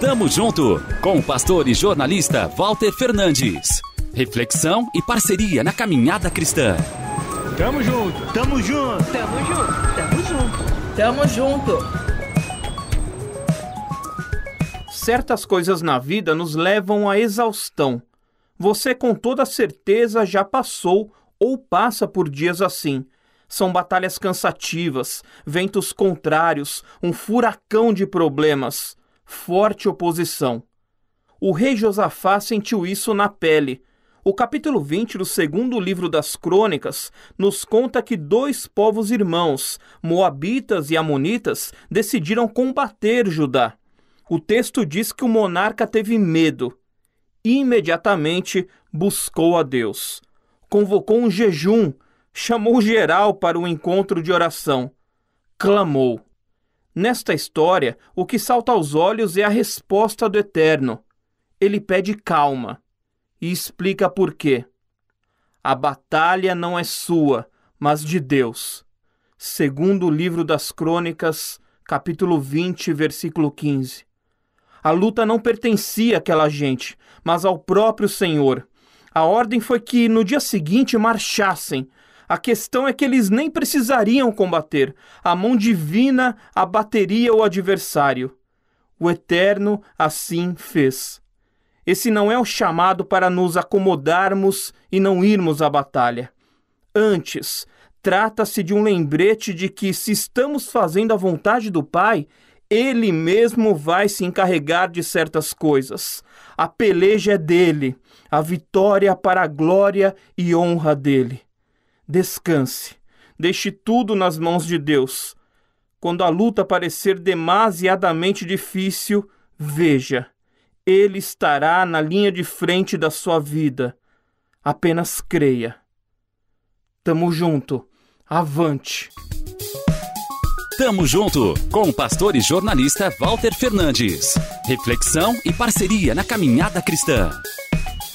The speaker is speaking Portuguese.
Tamo junto com o pastor e jornalista Walter Fernandes. Reflexão e parceria na caminhada cristã. Tamo junto, tamo junto, tamo junto, tamo junto, tamo junto. Certas coisas na vida nos levam à exaustão. Você com toda certeza já passou ou passa por dias assim. São batalhas cansativas, ventos contrários, um furacão de problemas, forte oposição. O rei Josafá sentiu isso na pele. O capítulo 20 do segundo livro das Crônicas nos conta que dois povos irmãos, Moabitas e Amonitas, decidiram combater Judá. O texto diz que o monarca teve medo. Imediatamente buscou a Deus. Convocou um jejum, chamou geral para o encontro de oração. Clamou. Nesta história, o que salta aos olhos é a resposta do Eterno. Ele pede calma e explica por quê. A batalha não é sua, mas de Deus. Segundo o livro das Crônicas, capítulo 20, versículo 15. A luta não pertencia àquela gente, mas ao próprio Senhor. A ordem foi que no dia seguinte marchassem. A questão é que eles nem precisariam combater. A mão divina abateria o adversário. O Eterno assim fez. Esse não é o chamado para nos acomodarmos e não irmos à batalha. Antes, trata-se de um lembrete de que, se estamos fazendo a vontade do Pai, Ele mesmo vai se encarregar de certas coisas. A peleja é dele, a vitória para a glória e honra dele. Descanse, deixe tudo nas mãos de Deus. Quando a luta parecer demasiadamente difícil, veja ele estará na linha de frente da sua vida. Apenas creia. Tamo junto. Avante. Tamo junto com o pastor e jornalista Walter Fernandes. Reflexão e parceria na caminhada cristã.